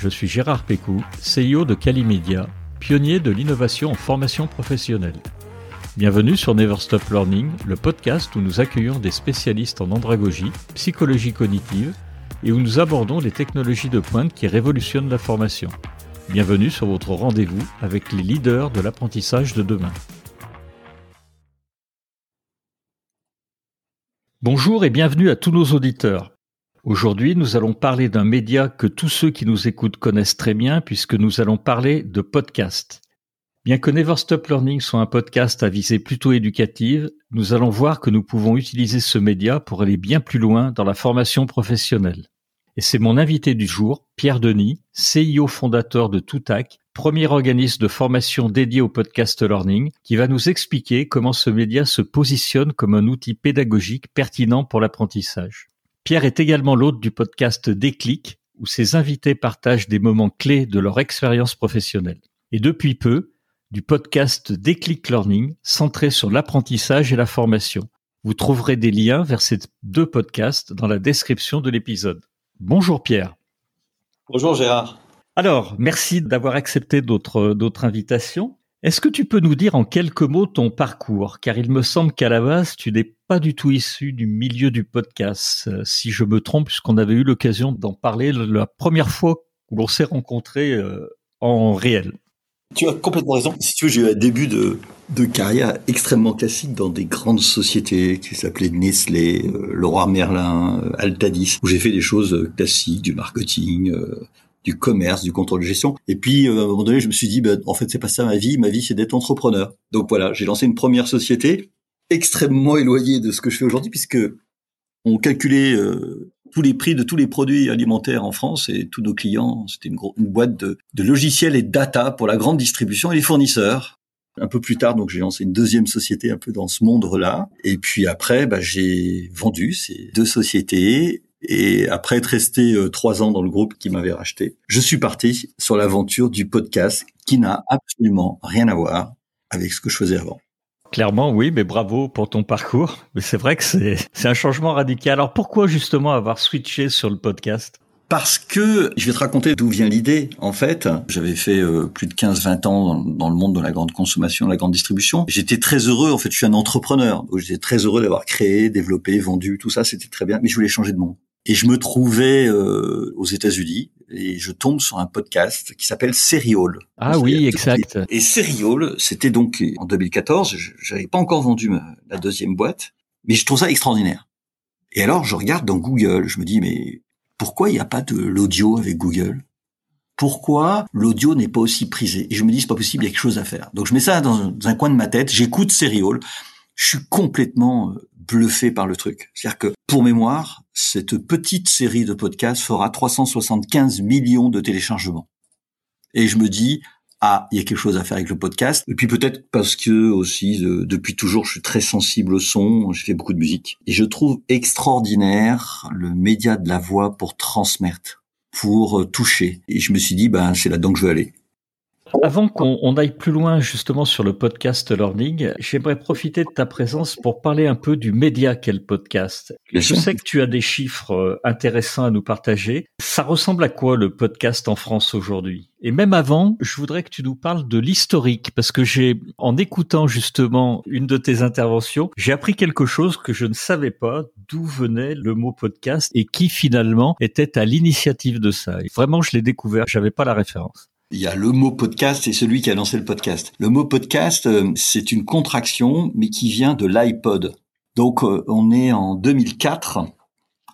je suis Gérard Pécou, CEO de Calimedia, pionnier de l'innovation en formation professionnelle. Bienvenue sur Never Stop Learning, le podcast où nous accueillons des spécialistes en andragogie, psychologie cognitive et où nous abordons les technologies de pointe qui révolutionnent la formation. Bienvenue sur votre rendez-vous avec les leaders de l'apprentissage de demain. Bonjour et bienvenue à tous nos auditeurs. Aujourd'hui, nous allons parler d'un média que tous ceux qui nous écoutent connaissent très bien puisque nous allons parler de podcast. Bien que Never Stop Learning soit un podcast à visée plutôt éducative, nous allons voir que nous pouvons utiliser ce média pour aller bien plus loin dans la formation professionnelle. Et c'est mon invité du jour, Pierre Denis, CIO fondateur de Toutac, premier organisme de formation dédié au podcast learning, qui va nous expliquer comment ce média se positionne comme un outil pédagogique pertinent pour l'apprentissage. Pierre est également l'hôte du podcast Déclic, où ses invités partagent des moments clés de leur expérience professionnelle. Et depuis peu, du podcast Déclic Learning, centré sur l'apprentissage et la formation. Vous trouverez des liens vers ces deux podcasts dans la description de l'épisode. Bonjour Pierre. Bonjour Gérard. Alors, merci d'avoir accepté d'autres d'autres invitations. Est-ce que tu peux nous dire en quelques mots ton parcours? Car il me semble qu'à la base, tu n'es pas du tout issu du milieu du podcast. Euh, si je me trompe, puisqu'on avait eu l'occasion d'en parler la première fois où l'on s'est rencontrés euh, en réel. Tu as complètement raison. Si tu veux, j'ai eu un début de, de carrière extrêmement classique dans des grandes sociétés qui s'appelaient Nestlé, euh, Leroy Merlin, Altadis, où j'ai fait des choses classiques, du marketing, du commerce, du contrôle de gestion. Et puis, euh, à un moment donné, je me suis dit, ben, en fait, c'est pas ça ma vie. Ma vie, c'est d'être entrepreneur. Donc voilà, j'ai lancé une première société extrêmement éloignée de ce que je fais aujourd'hui, puisque on calculait euh, tous les prix de tous les produits alimentaires en France et tous nos clients. C'était une, boîte de, logiciels et data pour la grande distribution et les fournisseurs. Un peu plus tard, donc j'ai lancé une deuxième société un peu dans ce monde-là. Et puis après, bah, j'ai vendu ces deux sociétés et après être resté euh, trois ans dans le groupe qui m'avait racheté, je suis parti sur l'aventure du podcast qui n'a absolument rien à voir avec ce que je faisais avant. Clairement, oui, mais bravo pour ton parcours. Mais c'est vrai que c'est, c'est un changement radical. Alors pourquoi justement avoir switché sur le podcast? Parce que je vais te raconter d'où vient l'idée. En fait, j'avais fait euh, plus de 15-20 ans dans, dans, le monde de la grande consommation, de la grande distribution. J'étais très heureux. En fait, je suis un entrepreneur. J'étais très heureux d'avoir créé, développé, vendu, tout ça. C'était très bien. Mais je voulais changer de monde. Et je me trouvais euh, aux États-Unis et je tombe sur un podcast qui s'appelle Serial. Ah oui, exact. Et Serial, c'était donc en 2014. J'avais pas encore vendu la deuxième boîte, mais je trouve ça extraordinaire. Et alors, je regarde dans Google, je me dis mais pourquoi il n'y a pas de l'audio avec Google? Pourquoi l'audio n'est pas aussi prisé? Et je me dis c'est pas possible, il y a quelque chose à faire. Donc je mets ça dans un coin de ma tête, j'écoute Serial, je suis complètement euh, bluffé par le truc. C'est-à-dire que, pour mémoire, cette petite série de podcasts fera 375 millions de téléchargements. Et je me dis, ah, il y a quelque chose à faire avec le podcast. Et puis peut-être parce que aussi, depuis toujours, je suis très sensible au son, j'ai fait beaucoup de musique. Et je trouve extraordinaire le média de la voix pour transmettre, pour toucher. Et je me suis dit, ben, c'est là-dedans que je veux aller. Avant qu'on aille plus loin justement sur le podcast learning, j'aimerais profiter de ta présence pour parler un peu du média qu'est le podcast. Je sais que tu as des chiffres euh, intéressants à nous partager. Ça ressemble à quoi le podcast en France aujourd'hui? Et même avant, je voudrais que tu nous parles de l'historique parce que j'ai, en écoutant justement une de tes interventions, j'ai appris quelque chose que je ne savais pas, d'où venait le mot podcast et qui finalement était à l'initiative de ça. Et vraiment, je l'ai découvert, j'avais pas la référence. Il y a le mot podcast et celui qui a lancé le podcast. Le mot podcast, euh, c'est une contraction, mais qui vient de l'iPod. Donc, euh, on est en 2004.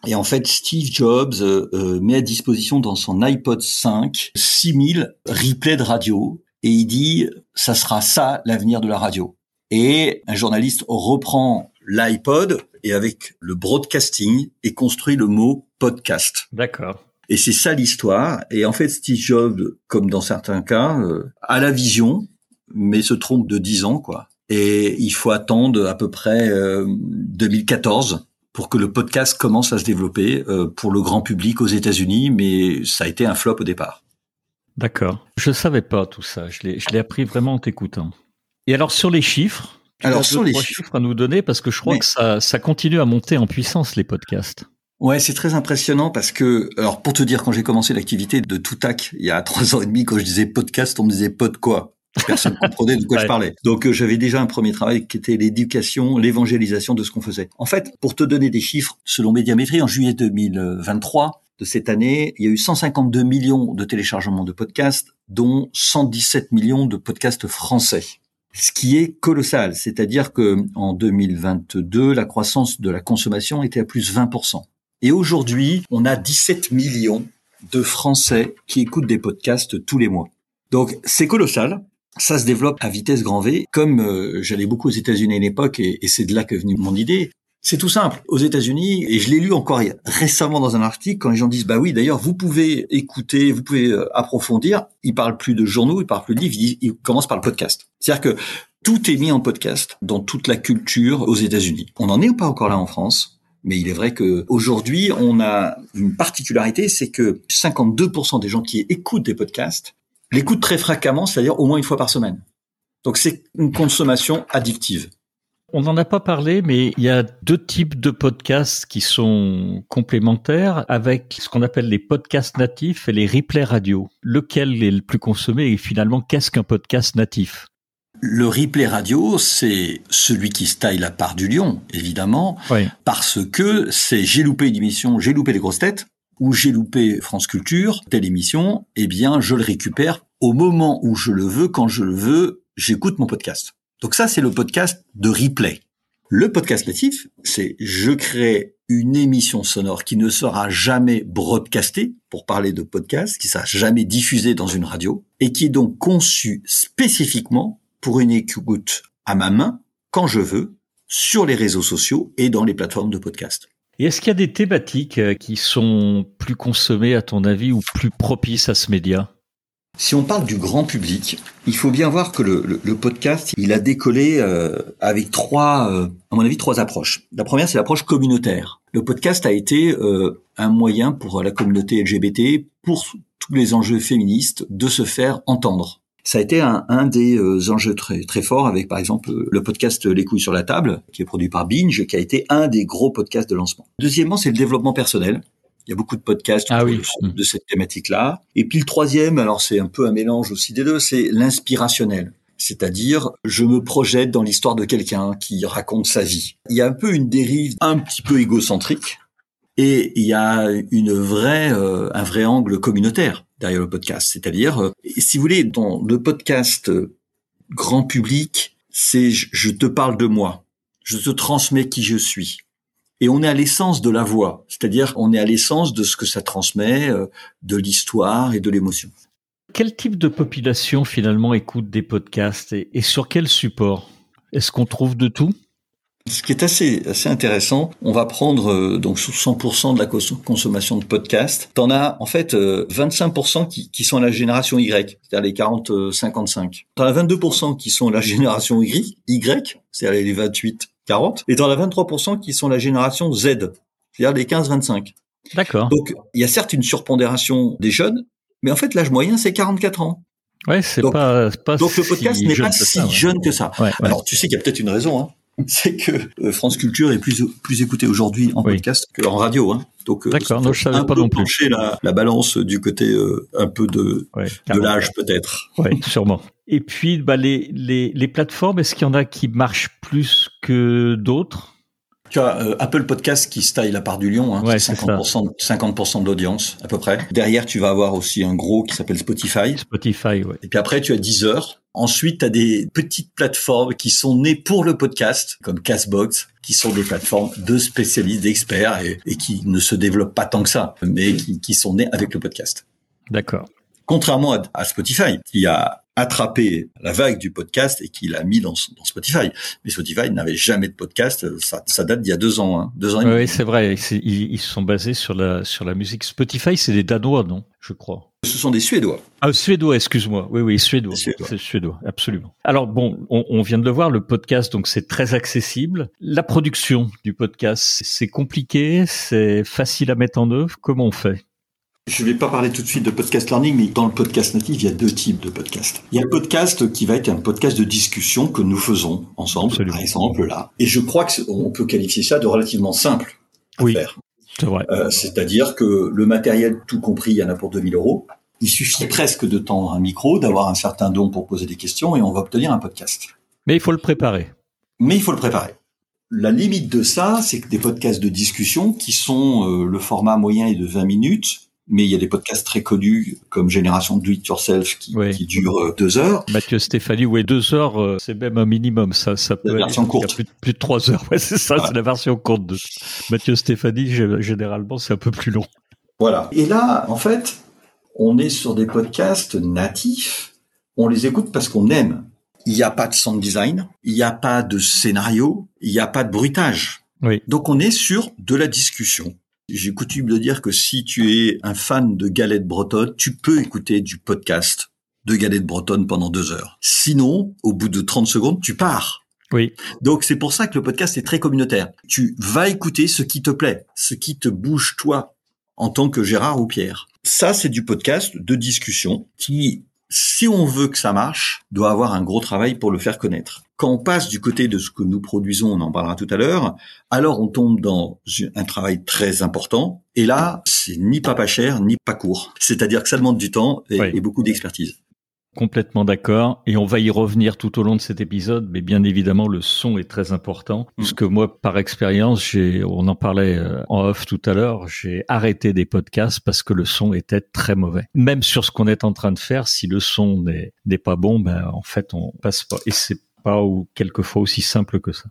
Et en fait, Steve Jobs euh, met à disposition dans son iPod 5 6000 replays de radio et il dit ça sera ça l'avenir de la radio. Et un journaliste reprend l'iPod et avec le broadcasting et construit le mot podcast. D'accord. Et c'est ça l'histoire. Et en fait, Steve Jobs, comme dans certains cas, euh, a la vision, mais se trompe de 10 ans, quoi. Et il faut attendre à peu près 2014 euh, pour que le podcast commence à se développer euh, pour le grand public aux États-Unis, mais ça a été un flop au départ. D'accord. Je savais pas tout ça. Je l'ai, je l'ai appris vraiment en t'écoutant. Et alors sur les chiffres, tu alors sur les chiffres à nous donner parce que je crois que ça, ça continue à monter en puissance les podcasts. Ouais, c'est très impressionnant parce que, alors pour te dire, quand j'ai commencé l'activité de Toutac il y a trois ans et demi, quand je disais podcast, on me disait pod quoi Personne ne comprenait de quoi je parlais. Donc euh, j'avais déjà un premier travail qui était l'éducation, l'évangélisation de ce qu'on faisait. En fait, pour te donner des chiffres, selon Médiamétrie, en juillet 2023 de cette année, il y a eu 152 millions de téléchargements de podcasts, dont 117 millions de podcasts français ce qui est colossal. C'est-à-dire que en 2022, la croissance de la consommation était à plus 20%. Et aujourd'hui, on a 17 millions de Français qui écoutent des podcasts tous les mois. Donc c'est colossal ça se développe à vitesse grand V. Comme euh, j'allais beaucoup aux États-Unis à l'époque, et, c'est de là que venue mon idée, c'est tout simple. Aux États-Unis, et je l'ai lu encore récemment dans un article, quand les gens disent, bah oui, d'ailleurs, vous pouvez écouter, vous pouvez euh, approfondir, ils parlent plus de journaux, ils parlent plus de livres, ils, ils commencent par le podcast. C'est-à-dire que tout est mis en podcast dans toute la culture aux États-Unis. On n'en est pas encore là en France? Mais il est vrai que aujourd'hui, on a une particularité, c'est que 52% des gens qui écoutent des podcasts l'écoute très fréquemment, c'est-à-dire au moins une fois par semaine. Donc c'est une consommation addictive. On n'en a pas parlé, mais il y a deux types de podcasts qui sont complémentaires avec ce qu'on appelle les podcasts natifs et les replays radio. Lequel est le plus consommé et finalement qu'est-ce qu'un podcast natif? Le replay radio, c'est celui qui se taille la part du lion, évidemment, parce que c'est j'ai loupé une émission, j'ai loupé les grosses têtes, ou j'ai loupé France Culture, telle émission, eh bien, je le récupère au moment où je le veux, quand je le veux, j'écoute mon podcast. Donc ça, c'est le podcast de replay. Le podcast natif, c'est je crée une émission sonore qui ne sera jamais broadcastée, pour parler de podcast, qui sera jamais diffusée dans une radio, et qui est donc conçue spécifiquement pour une écoute à ma main, quand je veux, sur les réseaux sociaux et dans les plateformes de podcast. Et est-ce qu'il y a des thématiques euh, qui sont plus consommées, à ton avis, ou plus propices à ce média? Si on parle du grand public, il faut bien voir que le, le, podcast, il a décollé euh, avec trois, euh, à mon avis, trois approches. La première, c'est l'approche communautaire. Le podcast a été euh, un moyen pour la communauté LGBT, pour tous les enjeux féministes, de se faire entendre ça a été un, un des euh, enjeux très, très forts avec, par exemple, le podcast Les couilles sur la table, qui est produit par Binge, qui a été un des gros podcasts de lancement. Deuxièmement, c'est le développement personnel. Il y a beaucoup de podcasts ah oui. de, cette thématique-là. Et puis le troisième, alors c'est un peu un mélange aussi des deux, c'est l'inspirationnel. C'est-à-dire, je me projette dans l'histoire de quelqu'un qui raconte sa vie. Il y a un peu une dérive un petit peu égocentrique, et il y a une vraie, euh, un vrai angle communautaire derrière le podcast. C'est-à-dire, euh, si vous voulez, dans le podcast euh, grand public, c'est je te parle de moi, je te transmets qui je suis. Et on est à l'essence de la voix, c'est-à-dire on est à l'essence de ce que ça transmet, de l'histoire et de l'émotion. Quel type de population finalement écoute des podcasts et sur quel support? Est-ce qu'on trouve de tout? Ce qui est assez assez intéressant, on va prendre euh, donc sous 100% de la consommation de podcasts. T'en as en fait 25% euh, qui, qui sont la génération Y, c'est-à-dire les 40-55. T'en as 22% qui sont la génération Y, Y, c'est-à-dire les 28-40, et t'en as 23% qui sont la génération Z, c'est-à-dire les 15-25. D'accord. Donc il y a certes une surpondération des jeunes, mais en fait l'âge moyen c'est 44 ans. Ouais, c'est pas, pas donc le podcast n'est pas si jeune que ça. Alors tu sais qu'il y a peut-être une raison. Hein. c'est que euh, France Culture est plus plus écoutée aujourd'hui en podcast qu'en radio. Hein. Donc, euh, d'accord, je savais pas non plus. La, la balance du côté euh, un peu de de l'âge peut-être. Oui, sûrement. Et puis, bah, les les les plateformes, est-ce qu'il y en a qui marchent plus que d'autres? Tu as euh, Apple Podcast qui se taille la part du lion, hein, 50%, 50% de l'audience à peu près. Derrière, tu vas avoir aussi un gros qui s'appelle Spotify. Spotify, ouais. Et puis après, tu as Deezer. Ensuite, tu as des petites plateformes qui sont nées pour le podcast, comme Castbox, qui sont des plateformes de spécialistes, d'experts et, et, qui ne se développent pas tant que ça, mais qui, qui sont nées avec le podcast. D'accord. Contrairement à, à Spotify, qui a attrapé la vague du podcast et qui l'a mis dans, dans, Spotify. Mais Spotify n'avait jamais de podcast. Ça, ça date d'il y a deux ans, hein, deux ans. Et oui, c'est vrai. Ils, ils, sont basés sur la sur la musique. Spotify, c'est des Danois, non? Je crois. Ce sont des Suédois. Ah, Suédois, excuse-moi. Oui, oui, Suédois. C'est Suédois, absolument. Alors bon, on, on, vient de le voir, le podcast, donc c'est très accessible. La production du podcast, c'est compliqué, c'est facile à mettre en œuvre. Comment on fait? Je ne vais pas parler tout de suite de podcast learning, mais dans le podcast natif, il y a deux types de podcasts. Il y a un podcast qui va être un podcast de discussion que nous faisons ensemble, par exemple là. Et je crois qu'on peut qualifier ça de relativement simple à faire. Euh, C'est-à-dire que le matériel, tout compris, il y en a pour 2000 euros. Il suffit presque de tendre un micro, d'avoir un certain don pour poser des questions et on va obtenir un podcast. Mais il faut le préparer. Mais il faut le préparer. La limite de ça, c'est que des podcasts de discussion qui sont euh, le format moyen est de 20 minutes, mais il y a des podcasts très connus comme Génération Do It Yourself qui, Oui. qui durent euh, deux heures. Mathieu Stéphanie, ouais, deux heures, euh, c'est même un minimum. Ça, ça peut La version courte. Plus, de- plus de trois heures. Ouais, c'est ça, Voilà. c'est la version courte de Mathieu Stéphanie. gé- Généralement, c'est un peu plus long. Voilà. Et là, en fait, on est sur des podcasts natifs. On les écoute parce qu'on aime. Il n'y a pas de sound design, il n'y a pas de scénario, il n'y a pas de bruitage. Oui. Donc on est sur de la discussion. J'ai coutume de dire que si tu es un fan de galettes bretonnes, tu peux écouter du podcast de galettes bretonnes pendant deux heures. Sinon, au bout de 30 secondes, tu pars. Oui. Donc c'est pour ça que le podcast est très communautaire. Tu vas écouter ce qui te plaît, ce qui te bouge toi en tant que Gérard ou Pierre. Ça c'est du podcast de discussion qui, si on veut que ça marche, doit avoir un gros travail pour le faire connaître. Quand on passe du côté de ce que nous produisons, on en parlera tout à l'heure, alors on tombe dans un travail très important. Et là, c'est ni pas pas cher, ni pas court. C'est-à-dire que ça demande du temps et, Oui. et beaucoup d'expertise. Complètement d'accord. Et on va y revenir tout au long de cet épisode. Mais bien évidemment, le son est très important. Puisque moi, par expérience, j'ai, on en parlait euh, en off tout à l'heure, j'ai arrêté des podcasts parce que le son était très mauvais. Même sur ce qu'on est en train de faire, si le son n'est, n'est pas bon, ben, en fait, on passe pas. Et c'est pas ou quelquefois aussi simple que ça.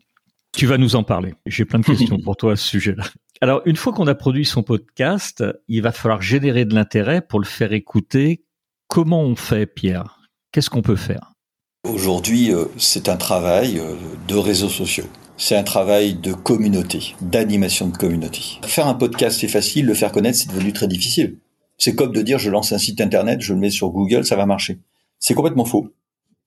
Tu vas nous en parler. J'ai plein de questions pour toi à ce sujet-là. Alors, une fois qu'on a produit son podcast, il va falloir générer de l'intérêt pour le faire écouter. Comment on fait, Pierre? Qu'est-ce qu'on peut faire? Aujourd'hui, euh, c'est un travail euh, de réseaux sociaux. C'est un travail de communauté, d'animation de communauté. Faire un podcast, c'est facile. Le faire connaître, c'est devenu très difficile. C'est comme de dire, je lance un site internet, je le mets sur Google, ça va marcher. C'est complètement faux.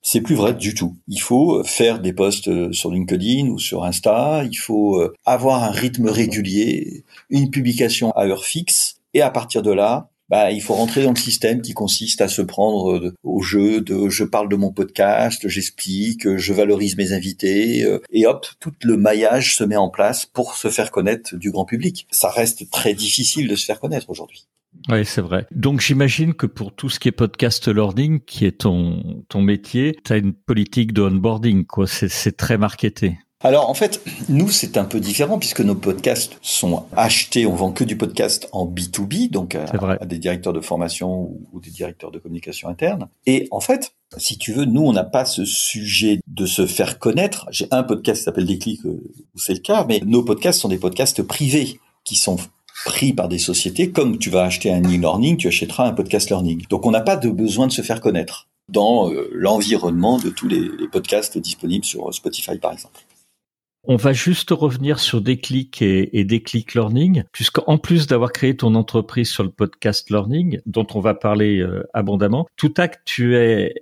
C'est plus vrai du tout. Il faut faire des posts euh, sur LinkedIn ou sur Insta. Il faut avoir un rythme régulier, une publication à heure fixe. Et à partir de là, bah, il faut rentrer dans le système qui consiste à se prendre euh, au jeu de je parle de mon podcast, j'explique, euh, je valorise mes invités, euh, et hop, tout le maillage se met en place pour se faire connaître du grand public. Ça reste très difficile de se faire connaître aujourd'hui. Oui, c'est vrai. Donc j'imagine que pour tout ce qui est podcast learning, qui est ton, ton métier, tu as une politique de onboarding, quoi. C'est, c'est très marketé. Alors en fait, nous c'est un peu différent puisque nos podcasts sont achetés, on vend que du podcast en B2B, donc à, à des directeurs de formation ou, ou des directeurs de communication interne. Et en fait, si tu veux, nous on n'a pas ce sujet de se faire connaître. J'ai un podcast qui s'appelle Déclic euh, où c'est le cas, mais nos podcasts sont des podcasts privés qui sont pris par des sociétés. Comme tu vas acheter un e-learning, tu achèteras un podcast learning. Donc on n'a pas de besoin de se faire connaître dans euh, l'environnement de tous les, les podcasts disponibles sur Spotify par exemple. On va juste revenir sur Déclic et, et Déclic Learning, puisqu'en plus d'avoir créé ton entreprise sur le podcast Learning, dont on va parler euh, abondamment, tout acte, tu es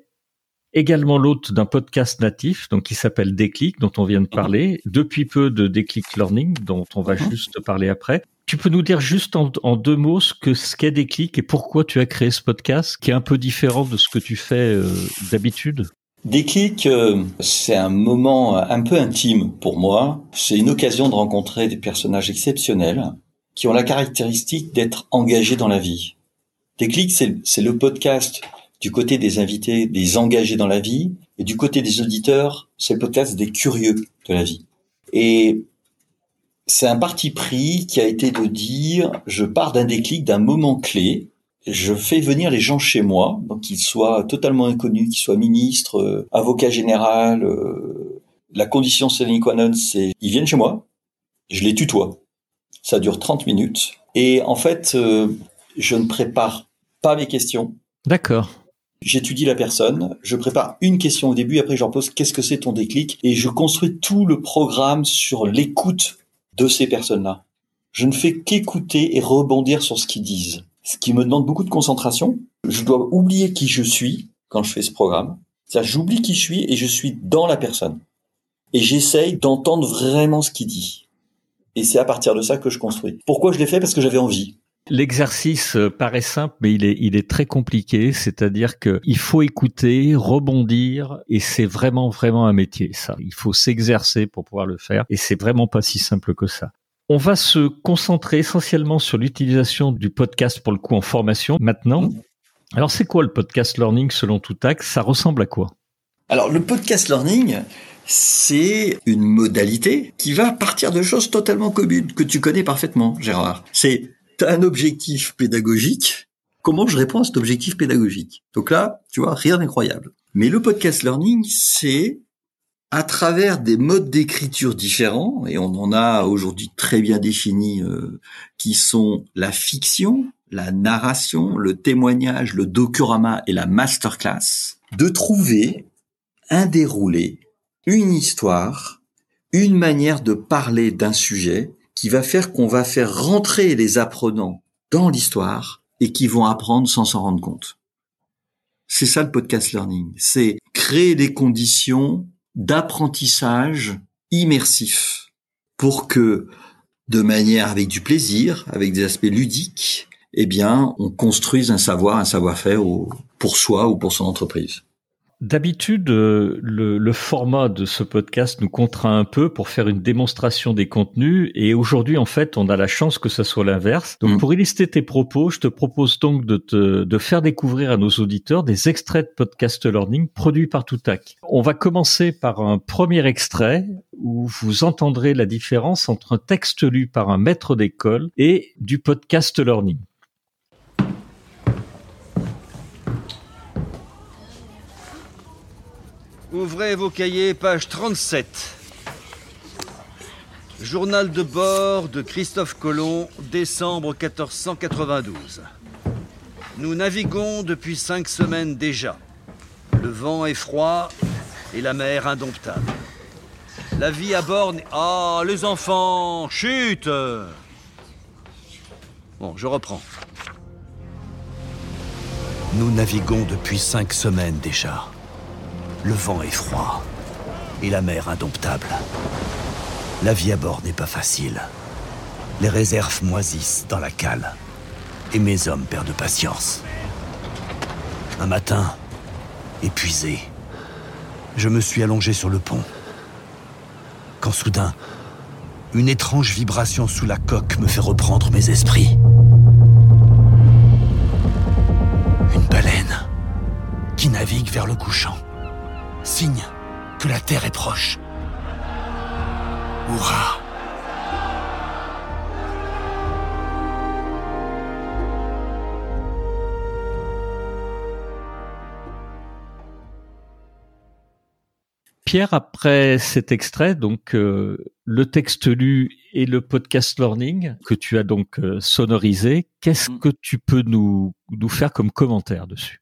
également l'hôte d'un podcast natif, donc qui s'appelle Déclic, dont on vient de parler, depuis peu de Déclic Learning, dont on va Mhm. juste parler après. Tu peux nous dire juste en, en deux mots ce que ce qu'est Déclic et pourquoi tu as créé ce podcast, qui est un peu différent de ce que tu fais euh, d'habitude? Déclic, euh, c'est un moment un peu intime pour moi. C'est une occasion de rencontrer des personnages exceptionnels qui ont la caractéristique d'être engagés dans la vie. Déclic, c'est le podcast du côté des invités, des engagés dans la vie, et du côté des auditeurs, c'est le podcast des curieux de la vie. Et c'est un parti pris qui a été de dire, je pars d'un déclic, d'un moment clé, je fais venir les gens chez moi, donc qu'ils soient totalement inconnus, qu'ils soient ministres, euh, avocats général. euh, la condition sine qua non, c'est ils viennent chez moi, je les tutoie. Ça dure 30 minutes. Et en fait, euh, je ne prépare pas mes questions. D'accord. J'étudie la personne, je prépare une question au début, après je leur pose qu'est-ce que c'est ton déclic, et je construis tout le programme sur l'écoute de ces personnes-là. Je ne fais qu'écouter et rebondir sur ce qu'ils disent, ce qui me demande beaucoup de concentration. Je dois oublier qui je suis quand je fais ce programme. C'est-à-dire j'oublie qui je suis et je suis dans la personne. Et j'essaye d'entendre vraiment ce qu'il dit. Et c'est à partir de ça que je construis. Pourquoi je l'ai fait? Parce que j'avais envie. L'exercice euh, paraît simple, mais il est, il est très compliqué. C'est-à-dire que il faut écouter, rebondir, et c'est vraiment, vraiment un métier, ça. Il faut s'exercer pour pouvoir le faire, et c'est vraiment pas si simple que ça. On va se concentrer essentiellement sur l'utilisation du podcast pour le coup en formation maintenant. Mmh. Alors c'est quoi le podcast learning selon tout axe Ça ressemble à quoi? Alors le podcast learning, c'est une modalité qui va partir de choses totalement communes que tu connais parfaitement, Gérard. C'est un objectif pédagogique. Comment je réponds à cet objectif pédagogique? Donc là, tu vois, rien d'incroyable. Mais le podcast learning, c'est à travers des modes d'écriture différents, et on en a aujourd'hui très bien définis, euh, qui sont la fiction, la narration, le témoignage, le docurama et la masterclass, de trouver un déroulé, une histoire, une manière de parler d'un sujet qui va faire qu'on va faire rentrer les apprenants dans l'histoire et qui vont apprendre sans s'en rendre compte. C'est ça le podcast learning. C'est créer des conditions d'apprentissage immersif pour que, de manière avec du plaisir, avec des aspects ludiques, eh bien, on construise un savoir, un savoir-faire pour soi ou pour son entreprise. D'habitude, euh, le, format de ce podcast nous contraint un peu pour faire une démonstration des contenus et aujourd'hui, en fait, on a la chance que ça soit l'inverse. Donc, mm. pour illustrer tes propos, je te propose donc de, te, de faire découvrir à nos auditeurs des extraits de podcast learning produits par Toutac. On va commencer par un premier extrait où vous entendrez la différence entre un texte lu par un maître d'école et du podcast learning. Ouvrez vos cahiers, page 37. Journal de bord de Christophe Colomb, décembre 1492. Nous naviguons depuis cinq semaines déjà. Le vent est froid et la mer indomptable. La vie à bord... Ah, les enfants Chut Bon, je reprends. Nous naviguons depuis cinq semaines déjà. Le vent est froid et la mer indomptable. La vie à bord n'est pas facile. Les réserves moisissent dans la cale et mes hommes perdent patience. Un matin, épuisé, je me suis allongé sur le pont. Quand soudain, une étrange vibration sous la coque me fait reprendre mes esprits. Une baleine qui navigue vers le couchant signe que la Terre est proche. Hurrah Pierre, après cet extrait, donc euh, le texte lu et le podcast learning que tu as donc euh, sonorisé, qu'est-ce mm. que tu peux nous, nous faire comme commentaire dessus?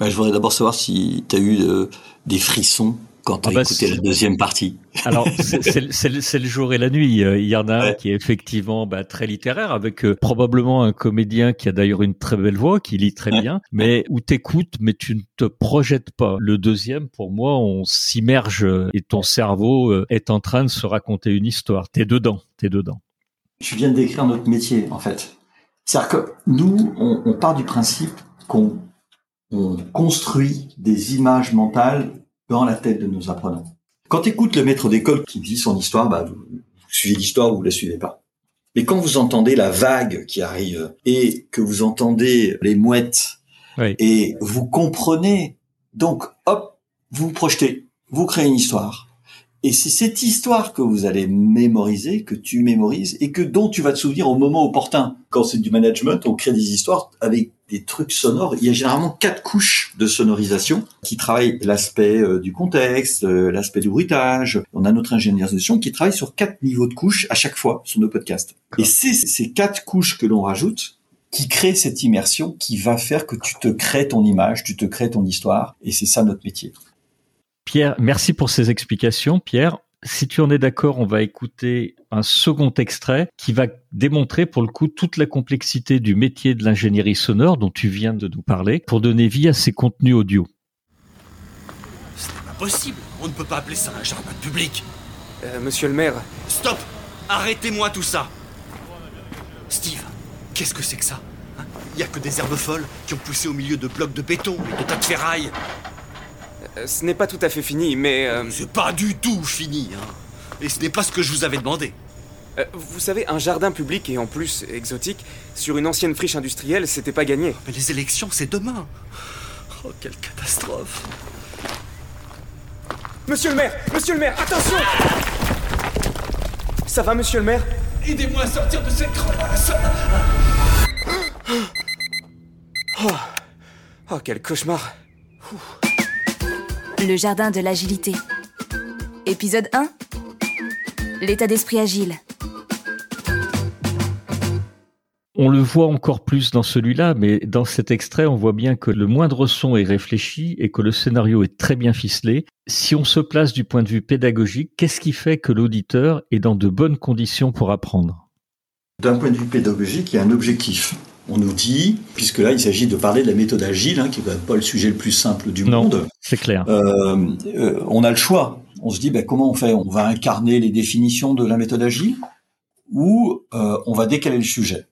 Bah, je voudrais d'abord savoir si tu as eu euh, des frissons quand tu as ah bah, écouté la deuxième partie. Alors, c'est le jour et la nuit. Euh, il y en a un qui est effectivement bah, très littéraire, avec euh, probablement un comédien qui a d'ailleurs une très belle voix, qui lit très bien, mais où t'écoutes, mais tu ne te projettes pas. Le deuxième, pour moi, on s'immerge et ton cerveau est en train de se raconter une histoire. T'es dedans, t'es dedans. Tu viens de décrire notre métier, en fait. C'est-à-dire que nous, on, on part du principe qu'on on construit des images mentales dans la tête de nos apprenants. Quand tu écoutes le maître d'école qui dit son histoire, bah, vous, suivez l'histoire ou vous la suivez pas. Mais quand vous entendez la vague qui arrive et que vous entendez les mouettes et vous comprenez, donc hop, vous vous projetez, vous créez une histoire. Et c'est cette histoire que vous allez mémoriser, que tu mémorises et que dont tu vas te souvenir au moment opportun. Quand c'est du management, on crée des histoires avec des trucs sonores. Il y a généralement quatre couches de sonorisation qui travaillent l'aspect euh, du contexte, euh, l'aspect du bruitage. On a notre ingénieur de son qui travaille sur quatre niveaux de couches à chaque fois sur nos podcasts. Et c'est ces quatre couches que l'on rajoute qui créent cette immersion qui va faire que tu te crées ton image, tu te crées ton histoire. Et c'est ça notre métier. Pierre, merci pour ces explications. Pierre, si tu en es d'accord, on va écouter un second extrait qui va démontrer pour le coup toute la complexité du métier de l'ingénierie sonore dont tu viens de nous parler pour donner vie à ces contenus audio. Ce n'est pas possible, on ne peut pas appeler ça un jardin public. Euh, monsieur le maire. Stop Arrêtez-moi tout ça Steve, qu'est-ce que c'est que ça hein? Il n'y a que des herbes folles qui ont poussé au milieu de blocs de béton et de tas de ferraille. Euh, ce n'est pas tout à fait fini, mais... Euh, c'est pas du tout fini, hein. Et ce n'est pas ce que je vous avais demandé. Euh, vous savez, un jardin public et en plus exotique, sur une ancienne friche industrielle, c'était pas gagné. Mais les élections, c'est demain. Oh, quelle catastrophe. Monsieur le maire Monsieur le maire, attention Ça va, monsieur le maire? Aidez-moi à sortir de cette crevasse. Oh, oh quel cauchemar. Le jardin de l'agilité. Épisode 1 L'état d'esprit agile. On le voit encore plus dans celui-là, mais dans cet extrait, on voit bien que le moindre son est réfléchi et que le scénario est très bien ficelé. Si on se place du point de vue pédagogique, qu'est-ce qui fait que l'auditeur est dans de bonnes conditions pour apprendre? D'un point de vue pédagogique, il y a un objectif. On nous dit, puisque là il s'agit de parler de la méthode agile, hein, qui n'est pas le sujet le plus simple du non, monde. C'est clair. Euh, euh, on a le choix. On se dit, ben, comment on fait? On va incarner les définitions de la méthode agile ou euh, on va décaler le sujet?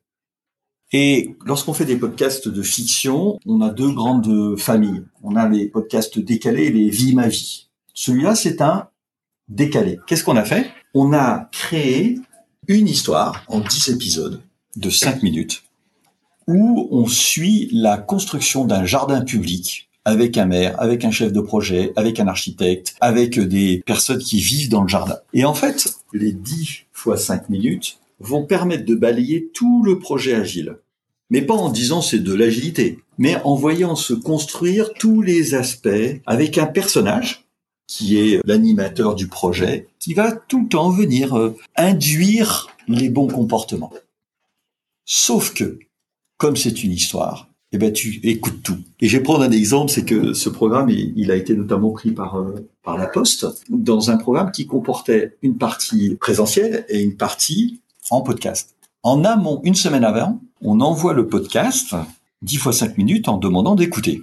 Et lorsqu'on fait des podcasts de fiction, on a deux grandes familles. On a les podcasts décalés et les Vie ma vie. Celui-là, c'est un décalé. Qu'est-ce qu'on a fait? On a créé une histoire en 10 épisodes de 5 minutes où on suit la construction d'un jardin public avec un maire, avec un chef de projet, avec un architecte, avec des personnes qui vivent dans le jardin. Et en fait, les 10 fois 5 minutes vont permettre de balayer tout le projet agile. Mais pas en disant c'est de l'agilité, mais en voyant se construire tous les aspects avec un personnage qui est l'animateur du projet, qui va tout le temps venir euh, induire les bons comportements. Sauf que, comme c'est une histoire, eh ben tu écoutes tout. Et je vais prendre un exemple, c'est que ce programme, il, a été notamment pris par euh, par la Poste dans un programme qui comportait une partie présentielle et une partie en podcast. En amont, une semaine avant, on envoie le podcast 10 fois 5 minutes en demandant d'écouter.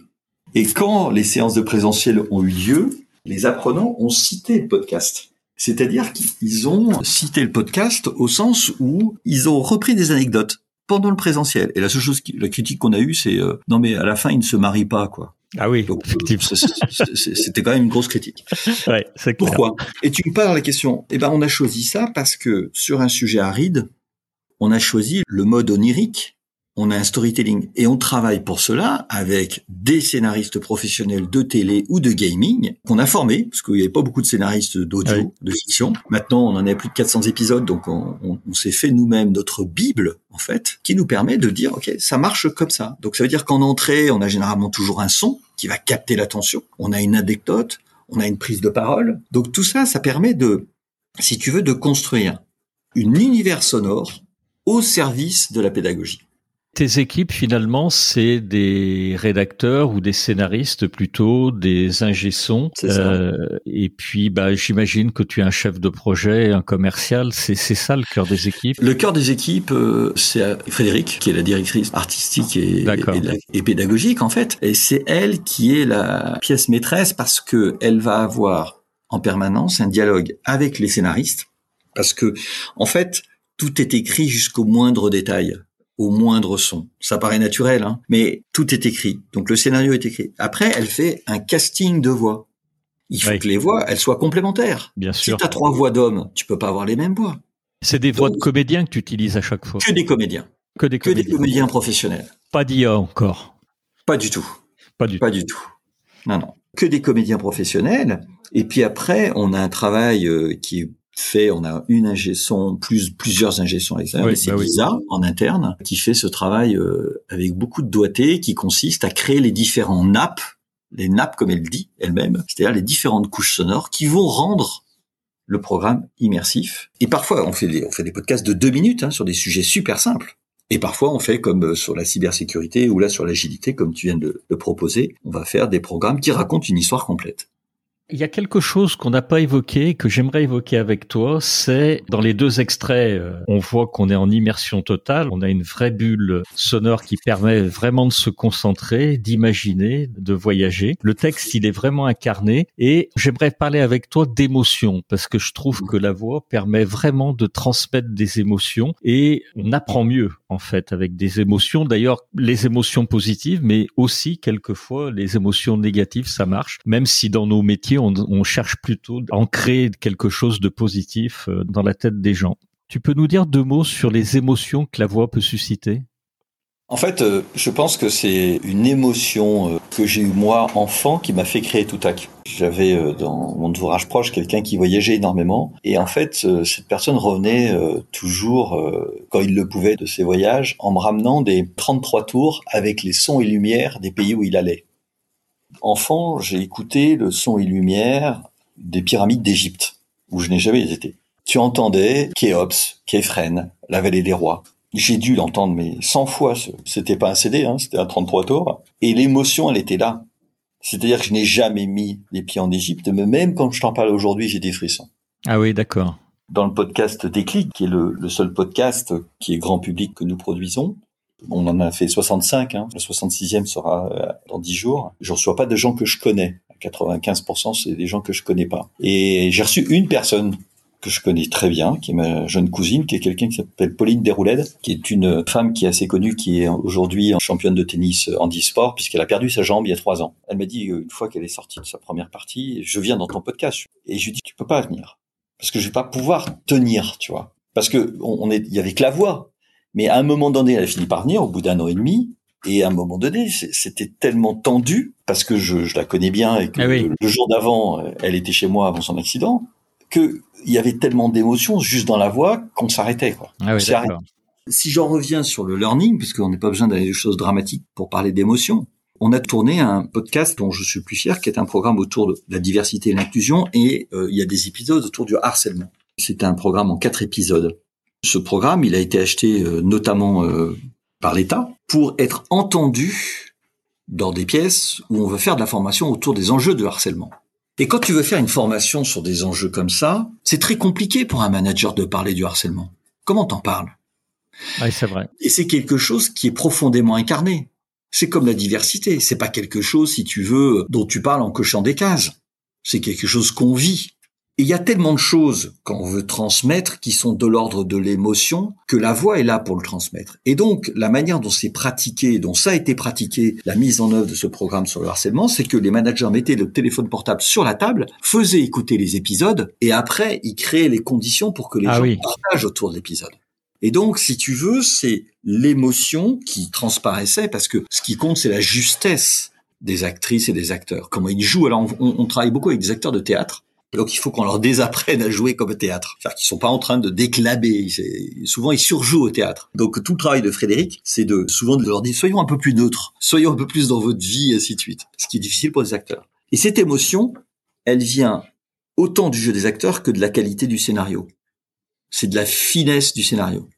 Et quand les séances de présentiel ont eu lieu, les apprenants ont cité le podcast. C'est-à-dire qu'ils ont cité le podcast au sens où ils ont repris des anecdotes pendant le présentiel. Et la seule chose, la critique qu'on a eue, c'est euh, non mais à la fin, ils ne se marient pas, quoi. Ah oui, Donc, C'était quand même une grosse critique. Ouais, c'est clair. Pourquoi? Et tu me parles la question. Eh ben, on a choisi ça parce que sur un sujet aride, on a choisi le mode onirique. On a un storytelling et on travaille pour cela avec des scénaristes professionnels de télé ou de gaming qu'on a formés parce qu'il n'y avait pas beaucoup de scénaristes d'audio, Oui. de fiction. Maintenant, on en a plus de 400 épisodes, donc on, on- on s'est fait nous-mêmes notre bible en fait, qui nous permet de dire ok, ça marche comme ça. Donc ça veut dire qu'en entrée, on a généralement toujours un son qui va capter l'attention. On a une anecdote, on a une prise de parole. Donc tout ça, ça permet de, si tu veux, de construire une univers sonore au service de la pédagogie. Tes équipes, finalement, c'est des rédacteurs ou des scénaristes plutôt, des ça. Euh, et puis, bah, j'imagine que tu es un chef de projet, un commercial. C'est c'est ça le cœur des équipes? Le cœur des équipes, euh, c'est euh, Frédéric, qui est la directrice artistique et pédagogique en fait. Et c'est elle qui est la pièce maîtresse parce que elle va avoir en permanence un dialogue avec les scénaristes. Parce que, en fait, tout est écrit jusqu'au moindre détail, au moindre son. Ça paraît naturel, hein, mais tout est écrit. Donc le scénario est écrit. Après, elle fait un casting de voix. Il faut Oui. que les voix, elles soient complémentaires. Bien Si sûr. tu as trois voix d'hommes, tu peux pas avoir les mêmes voix. C'est des voix de comédiens que tu utilises à chaque fois. Que des comédiens. Que des Que des comédiens. comédiens professionnels. Pas d'IA encore. Pas du tout. Pas du tout. Pas du tout. Non, non. Que des comédiens professionnels. Et puis après, on a un travail euh, qui est fait, on a une ingé son, plus, plusieurs ingé sons externes, Oui, et c'est bah oui. Lisa, en interne, qui fait ce travail euh, avec beaucoup de doigté, qui consiste à créer les différents nappes, les nappes comme elle dit elle-même, c'est-à-dire les différentes couches sonores qui vont rendre le programme immersif. Et parfois, on fait des, on fait des podcasts de deux minutes hein, sur des sujets super simples. Et parfois, on fait comme euh, sur la cybersécurité ou là sur l'agilité, comme tu viens de le proposer, on va faire des programmes qui racontent une histoire complète. Il y a quelque chose qu'on n'a pas évoqué, que j'aimerais évoquer avec toi, c'est dans les deux extraits, euh, on voit qu'on est en immersion totale, on a une vraie bulle sonore qui permet vraiment de se concentrer, d'imaginer, de voyager. Le texte, il est vraiment incarné et j'aimerais parler avec toi d'émotions parce que je trouve que la voix permet vraiment de transmettre des émotions et on apprend mieux en fait avec des émotions. D'ailleurs, les émotions positives, mais aussi quelquefois les émotions négatives, ça marche, même si dans nos métiers, on, cherche plutôt à ancrer quelque chose de positif euh, dans la tête des gens. Tu peux nous dire deux mots sur les émotions que la voix peut susciter? En fait, euh, je pense que c'est une émotion euh, que j'ai eue moi enfant qui m'a fait créer Toutac. J'avais euh, dans mon entourage proche quelqu'un qui voyageait énormément et en fait cette personne revenait toujours quand il le pouvait de ses voyages en me ramenant des 33 tours avec les sons et lumières des pays où il allait. Enfant, j'ai écouté le son et lumière des pyramides d'Égypte où je n'ai jamais été. Tu entendais Khéops, Képhren, la vallée des rois. J'ai dû l'entendre mais 100 fois. C'était pas un CD, hein, c'était un 33 tours. Et l'émotion, elle était là. C'est-à-dire que je n'ai jamais mis les pieds en Égypte, mais même quand je t'en parle aujourd'hui, j'ai des frissons. Ah oui, d'accord. Dans le podcast Déclic, qui est le, seul podcast qui est grand public que nous produisons, on en a fait 65, hein, le 66e sera euh, dans 10 jours. Je reçois pas de gens que je connais. 95% c'est des gens que je connais pas. Et j'ai reçu une personne que je connais très bien, qui est ma jeune cousine, qui est quelqu'un qui s'appelle Pauline Déroulède, qui est une femme qui est assez connue, qui est aujourd'hui championne de tennis handisport, puisqu'elle a perdu sa jambe il y a trois ans. Elle m'a dit, euh, une fois qu'elle est sortie de sa première partie, je viens dans ton podcast. Et je lui dis, tu peux pas venir. Parce que je vais pas pouvoir tenir, tu vois. Parce que on, est, il y avait que la voix. Mais à un moment donné, elle a fini par venir, au bout d'un an et demi, et à un moment donné, c'était tellement tendu parce que je, je, la connais bien et que ah le, jour d'avant, elle était chez moi avant son accident, que il y avait tellement d'émotions juste dans la voix qu'on s'arrêtait. Quoi. Ah si j'en reviens sur le learning, puisqu'on n'est pas besoin d'aller des choses dramatiques pour parler d'émotions, on a tourné un podcast dont je suis plus fier, qui est un programme autour de la diversité et l'inclusion, et euh, il y a des épisodes autour du harcèlement. C'est un programme en quatre épisodes. Ce programme, il a été acheté euh, notamment euh, par l'État pour être entendu dans des pièces où on veut faire de la formation autour des enjeux de harcèlement. Et quand tu veux faire une formation sur des enjeux comme ça, c'est très compliqué pour un manager de parler du harcèlement. Comment t'en parles? Oui, c'est vrai. Et c'est quelque chose qui est profondément incarné. C'est comme la diversité. C'est pas quelque chose, si tu veux, dont tu parles en cochant des cases. C'est quelque chose qu'on vit. Et il y a tellement de choses qu'on veut transmettre qui sont de l'ordre de l'émotion que la voix est là pour le transmettre. Et donc, la manière dont c'est pratiqué, dont ça a été pratiqué, la mise en œuvre de ce programme sur le harcèlement, c'est que les managers mettaient le téléphone portable sur la table, faisaient écouter les épisodes, et après, ils créaient les conditions pour que les ah gens partagent autour de l'épisode. Et donc, si tu veux, c'est l'émotion qui transparaissait, parce que ce qui compte, c'est la justesse des actrices et des acteurs. Comment ils jouent. Alors, on, on travaille beaucoup avec des acteurs de théâtre donc il faut qu'on leur désapprenne à jouer comme au théâtre. C'est-à-dire qu'ils sont pas en train de déclamer. Souvent ils surjouent au théâtre. Donc tout le travail de Frédéric, c'est de souvent de leur dire soyons un peu plus neutres, soyons un peu plus dans votre vie et ainsi de suite. Ce qui est difficile pour les acteurs. Et cette émotion, elle vient autant du jeu des acteurs que de la qualité du scénario. C'est de la finesse du scénario.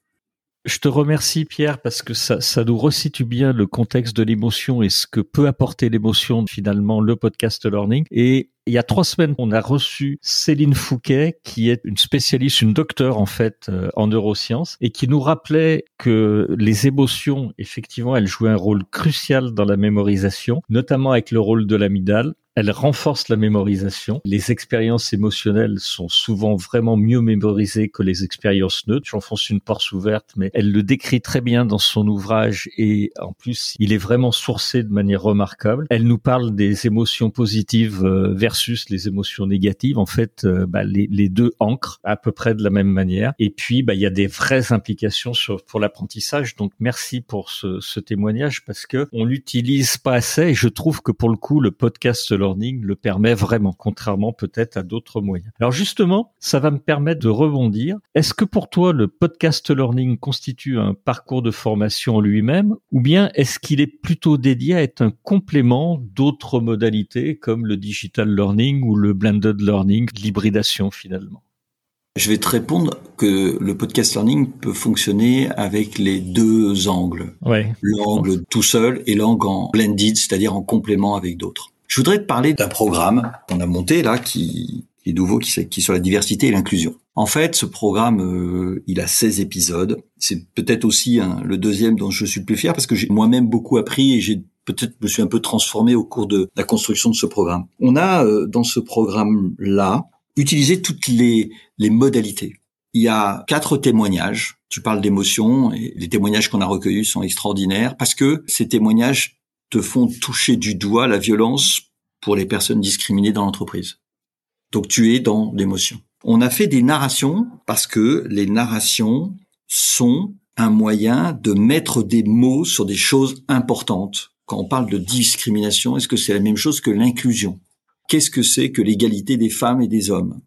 Je te remercie Pierre parce que ça, ça nous resitue bien le contexte de l'émotion et ce que peut apporter l'émotion finalement le podcast learning. Et il y a trois semaines, on a reçu Céline Fouquet, qui est une spécialiste, une docteure en fait euh, en neurosciences, et qui nous rappelait que les émotions, effectivement, elles jouaient un rôle crucial dans la mémorisation, notamment avec le rôle de l'amygdale. Elle renforce la mémorisation. Les expériences émotionnelles sont souvent vraiment mieux mémorisées que les expériences neutres. J'enfonce une porte ouverte, mais elle le décrit très bien dans son ouvrage et en plus, il est vraiment sourcé de manière remarquable. Elle nous parle des émotions positives euh, versus les émotions négatives. En fait, euh, bah, les, deux ancrent à peu près de la même manière. Et puis, bah, il y a des vraies implications sur, pour l'apprentissage. Donc, merci pour ce, ce témoignage parce que on l'utilise pas assez. Et je trouve que pour le coup, le podcast learning le permet vraiment, contrairement peut-être à d'autres moyens. Alors justement, ça va me permettre de rebondir. Est-ce que pour toi, le podcast learning constitue un parcours de formation en lui-même, ou bien est-ce qu'il est plutôt dédié à être un complément d'autres modalités comme le digital learning ou le blended learning, l'hybridation finalement? Je vais te répondre que le podcast learning peut fonctionner avec les deux angles. Ouais. L'angle tout seul et l'angle en blended, c'est-à-dire en complément avec d'autres. Je voudrais te parler d'un programme qu'on a monté là, qui, est nouveau, qui, qui est sur la diversité et l'inclusion. En fait, ce programme, euh, il a 16 épisodes. C'est peut-être aussi le deuxième dont je suis le plus fier parce que j'ai moi-même beaucoup appris et j'ai peut-être me suis un peu transformé au cours de la construction de ce programme. On a euh, dans ce programme-là utilisé toutes les, les modalités. Il y a quatre témoignages. Tu parles d'émotions et les témoignages qu'on a recueillis sont extraordinaires parce que ces témoignages te font toucher du doigt la violence pour les personnes discriminées dans l'entreprise. Donc tu es dans l'émotion. On a fait des narrations parce que les narrations sont un moyen de mettre des mots sur des choses importantes. Quand on parle de discrimination, est-ce que c'est la même chose que l'inclusion? Qu'est-ce que c'est que l'égalité des femmes et des hommes?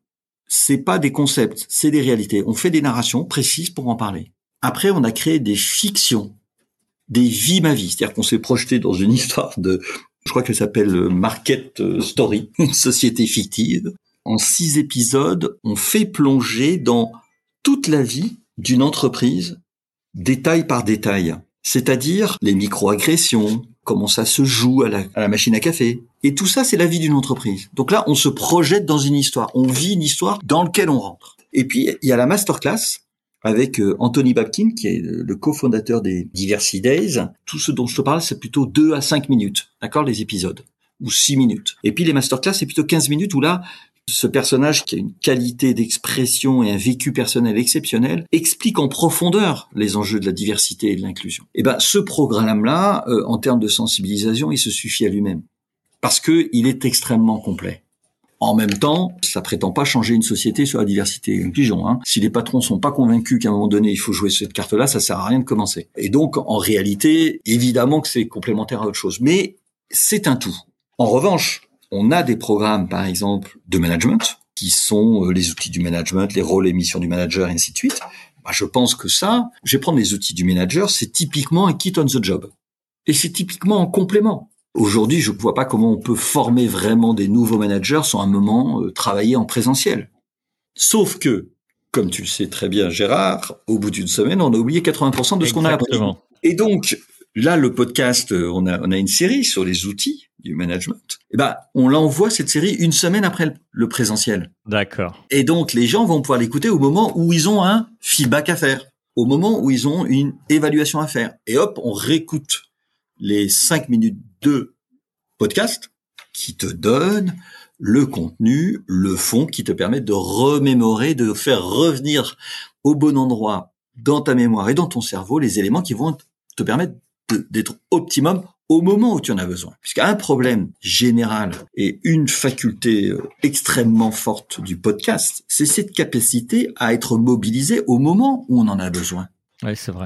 C'est pas des concepts, c'est des réalités. On fait des narrations précises pour en parler. Après, on a créé des fictions, des vies ma vie, c'est-à-dire qu'on s'est projeté dans une histoire de, je crois qu'elle s'appelle Market Story, une société fictive. En six épisodes, on fait plonger dans toute la vie d'une entreprise détail par détail. C'est-à-dire les microagressions, comment ça se joue à la, machine à café. Et tout ça, c'est la vie d'une entreprise. Donc là, on se projette dans une histoire. On vit une histoire dans laquelle on rentre. Et puis, il y a la masterclass avec euh, Anthony Babkin, qui est le cofondateur des Diversity Days. Tout ce dont je te parle, c'est plutôt 2 à 5 minutes, d'accord, les épisodes ou 6 minutes. Et puis les masterclass, c'est plutôt 15 minutes où là, ce personnage qui a une qualité d'expression et un vécu personnel exceptionnel explique en profondeur les enjeux de la diversité et de l'inclusion. Et eh ben ce programme-là, euh, en termes de sensibilisation, il se suffit à lui-même parce que il est extrêmement complet. En même temps, ça prétend pas changer une société sur la diversité et l'inclusion. Hein. Si les patrons sont pas convaincus qu'à un moment donné il faut jouer cette carte-là, ça sert à rien de commencer. Et donc, en réalité, évidemment que c'est complémentaire à autre chose, mais c'est un tout. En revanche, on a des programmes, par exemple, de management, qui sont euh, les outils du management, les rôles et missions du manager, et ainsi de suite. Bah, je pense que ça, je vais prendre les outils du manager, c'est typiquement un kit on the job. Et c'est typiquement en complément. Aujourd'hui, je ne vois pas comment on peut former vraiment des nouveaux managers sans un moment euh, travailler en présentiel. Sauf que, comme tu le sais très bien, Gérard, au bout d'une semaine, on a oublié 80% de ce qu'on a appris. Et donc, là, le podcast, euh, on a, on a une série sur les outils du management, eh ben, on l'envoie cette série une semaine après le présentiel. D'accord. Et donc, les gens vont pouvoir l'écouter au moment où ils ont un feedback à faire, au moment où ils ont une évaluation à faire. Et hop, on réécoute les cinq minutes de podcast qui te donnent le contenu, le fond qui te permet de remémorer, de faire revenir au bon endroit dans ta mémoire et dans ton cerveau les éléments qui vont te permettre d'être optimum au moment où tu en as besoin. Puisqu'un problème général et une faculté euh, extrêmement forte du podcast, c'est cette capacité à être mobilisé au moment où on en a besoin.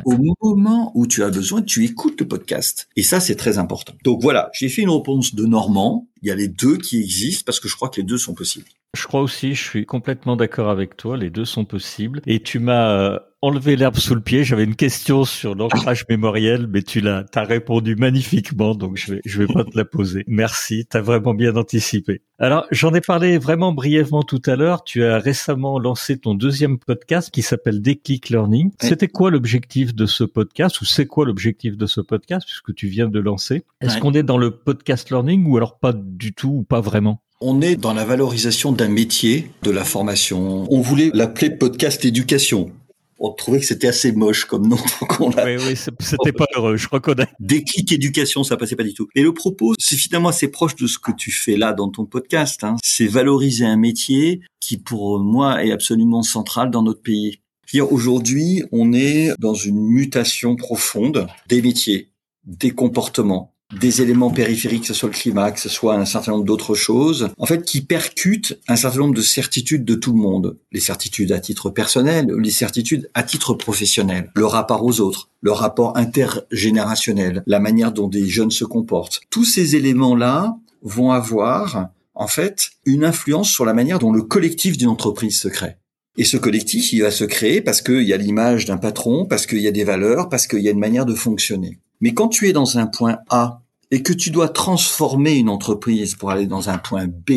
Au moment où tu as besoin, tu écoutes le podcast. Et ça, c'est très important. Donc voilà, j'ai fait une réponse de Normand. Il y a les deux qui existent parce que je crois que les deux sont possibles. Je crois aussi, je suis complètement d'accord avec toi, les deux sont possibles. Et tu m'as euh, enlevé l'herbe sous le pied. J'avais une question sur l'ancrage mémoriel, mais tu l'as, t'as répondu magnifiquement, donc je vais, je vais pas te la poser. Merci, t'as vraiment bien anticipé. Alors, j'en ai parlé vraiment brièvement tout à l'heure. Tu as récemment lancé ton deuxième podcast qui s'appelle Déclic Learning. C'était quoi l'objectif de ce podcast ou c'est quoi l'objectif de ce podcast puisque tu viens de lancer? Est-ce qu'on est dans le podcast learning ou alors pas du tout ou pas vraiment? On est dans la valorisation d'un métier, de la formation. On voulait l'appeler podcast éducation. On trouvait que c'était assez moche comme nom. Oui, oui, c'était pas heureux, je reconnais. Déclic éducation, ça passait pas du tout. Et le propos, c'est finalement assez proche de ce que tu fais là dans ton podcast. Hein. C'est valoriser un métier qui, pour moi, est absolument central dans notre pays. Aujourd'hui, on est dans une mutation profonde des métiers, des comportements, des éléments périphériques, que ce soit le climat, que ce soit un certain nombre d'autres choses, en fait, qui percutent un certain nombre de certitudes de tout le monde. Les certitudes à titre personnel, les certitudes à titre professionnel, le rapport aux autres, le rapport intergénérationnel, la manière dont des jeunes se comportent. Tous ces éléments-là vont avoir, en fait, une influence sur la manière dont le collectif d'une entreprise se crée. Et ce collectif, il va se créer parce qu'il y a l'image d'un patron, parce qu'il y a des valeurs, parce qu'il y a une manière de fonctionner. Mais quand tu es dans un point A et que tu dois transformer une entreprise pour aller dans un point B,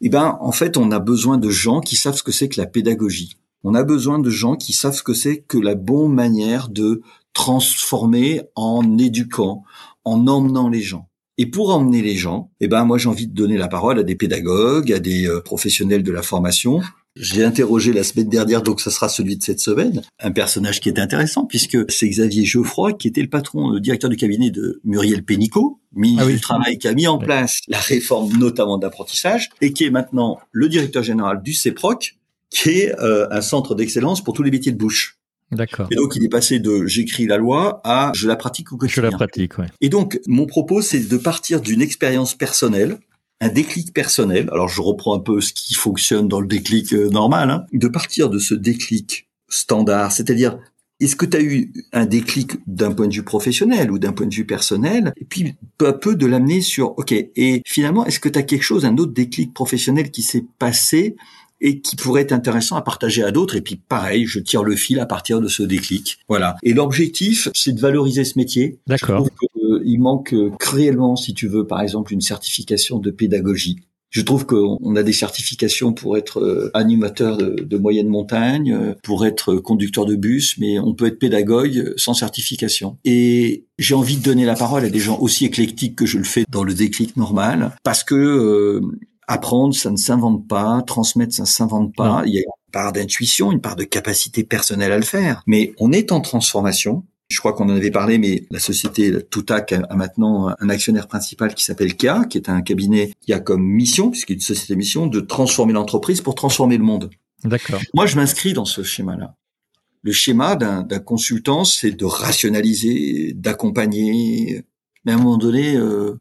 eh ben, en fait, on a besoin de gens qui savent ce que c'est que la pédagogie. On a besoin de gens qui savent ce que c'est que la bonne manière de transformer en éduquant, en emmenant les gens. Et pour emmener les gens, eh ben moi j'ai envie de donner la parole à des pédagogues, à des euh, professionnels de la formation j'ai interrogé la semaine dernière, donc ça sera celui de cette semaine, un personnage qui est intéressant puisque c'est Xavier Geoffroy qui était le patron, le directeur du cabinet de Muriel Pénicaud, ministre ah du Travail, qui a mis en place la réforme notamment d'apprentissage et qui est maintenant le directeur général du CEPROC, qui est euh, un centre d'excellence pour tous les métiers de bouche. D'accord. Et donc, il est passé de j'écris la loi à je la pratique au quotidien. Je la pratique, ouais. Et donc, mon propos, c'est de partir d'une expérience personnelle un déclic personnel. Alors je reprends un peu ce qui fonctionne dans le déclic euh, normal, hein, de partir de ce déclic standard, c'est-à-dire est-ce que tu as eu un déclic d'un point de vue professionnel ou d'un point de vue personnel? Et puis peu à peu de l'amener sur, ok, et finalement, est-ce que tu as quelque chose, un autre déclic professionnel qui s'est passé et qui pourrait être intéressant à partager à d'autres. Et puis pareil, je tire le fil à partir de ce déclic. Voilà. Et l'objectif, c'est de valoriser ce métier. D'accord. Euh, il manque cruellement, si tu veux, par exemple, une certification de pédagogie. Je trouve qu'on a des certifications pour être euh, animateur de, moyenne montagne, euh, pour être conducteur de bus, mais on peut être pédagogue sans certification. Et j'ai envie de donner la parole à des gens aussi éclectiques que je le fais dans le déclic normal, parce que apprendre, ça ne s'invente pas, transmettre, ça ne s'invente pas. Il y a une part d'intuition, une part de capacité personnelle à le faire. Mais on est en transformation. Je crois qu'on en avait parlé, mais la société Toutac a maintenant un actionnaire principal qui s'appelle KIA, qui est un cabinet qui a comme mission, puisqu'il est une société mission, de transformer l'entreprise pour transformer le monde. D'accord. Moi, je m'inscris dans ce schéma-là. Le schéma d'un consultant, c'est de rationaliser, d'accompagner. Mais à un moment donné, euh,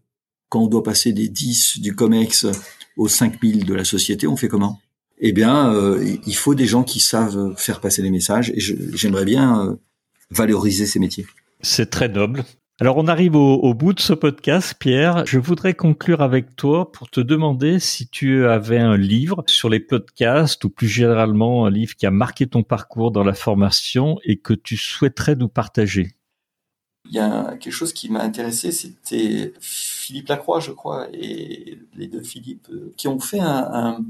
quand on doit passer des 10 du COMEX aux 5000 de la société, on fait comment? Eh bien, euh, il faut des gens qui savent faire passer les messages et j'aimerais bien euh, valoriser ces métiers. C'est très noble. Alors on arrive au, bout de ce podcast, Pierre. Je voudrais conclure avec toi pour te demander si tu avais un livre sur les podcasts ou plus généralement un livre qui a marqué ton parcours dans la formation et que tu souhaiterais nous partager. Il y a quelque chose qui m'a intéressé, c'était Philippe Lacroix, je crois, et les deux Philippe, euh, qui ont fait un,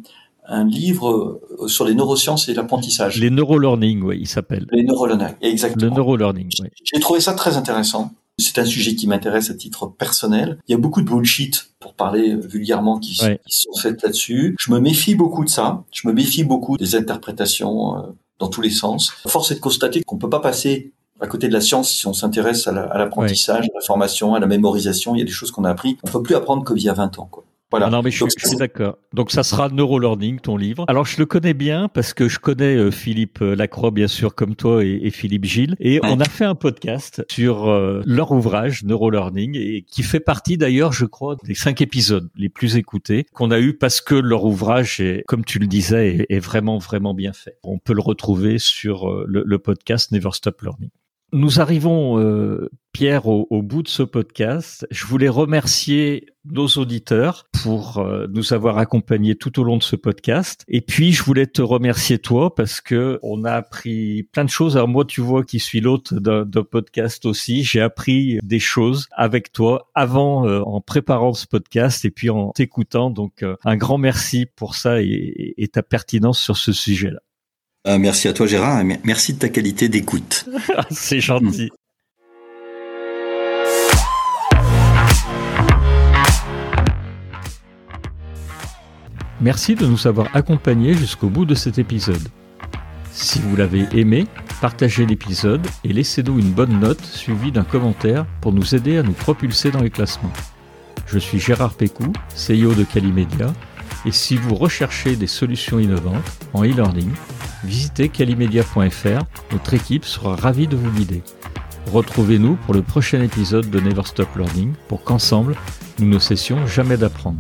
livre euh, sur les neurosciences et l'apprentissage. Les neurolearning, oui, il s'appelle. Les neurolearning, exactement. Le neurolearning, oui. J'ai trouvé ça très intéressant. C'est un sujet qui m'intéresse à titre personnel. Il y a beaucoup de bullshit, pour parler vulgairement, qui, sont faites là-dessus. Je me méfie beaucoup de ça. Je me méfie beaucoup des interprétations euh, dans tous les sens. Force est de constater qu'on peut pas passer à côté de la science, si on s'intéresse à l'apprentissage, à la formation, à la mémorisation, il y a des choses qu'on a appris. On peut plus apprendre comme il y a 20 ans. Quoi. Voilà. Ah non, mais je, suis d'accord. Donc ça sera Neurolearning, ton livre. Alors je le connais bien parce que je connais euh, Philippe euh, Lacroix, bien sûr, comme toi, et, Philippe Gilles. Et on a fait un podcast sur euh, leur ouvrage Neurolearning, et qui fait partie d'ailleurs, je crois, des cinq épisodes les plus écoutés qu'on a eu parce que leur ouvrage, est, comme tu le disais, est, vraiment, vraiment bien fait. On peut le retrouver sur le, le podcast Never Stop Learning. Nous arrivons, euh, Pierre, au, bout de ce podcast. Je voulais remercier nos auditeurs pour euh, nous avoir accompagnés tout au long de ce podcast. Et puis, je voulais te remercier toi parce que on a appris plein de choses. Alors moi, tu vois, qui suis l'hôte d'un podcast aussi, j'ai appris des choses avec toi avant, euh, en préparant ce podcast et puis en t'écoutant. Donc, un grand merci pour ça et ta pertinence sur ce sujet-là. Euh, merci à toi Gérard, et merci de ta qualité d'écoute. C'est gentil. Merci de nous avoir accompagnés jusqu'au bout de cet épisode. Si vous l'avez aimé, partagez l'épisode et laissez-nous une bonne note suivie d'un commentaire pour nous aider à nous propulser dans les classements. Je suis Gérard Pécou, CEO de Calimedia, et si vous recherchez des solutions innovantes en e-learning, visitez calimedia.fr, notre équipe sera ravie de vous guider. Retrouvez-nous pour le prochain épisode de Never Stop Learning pour qu'ensemble, nous ne cessions jamais d'apprendre.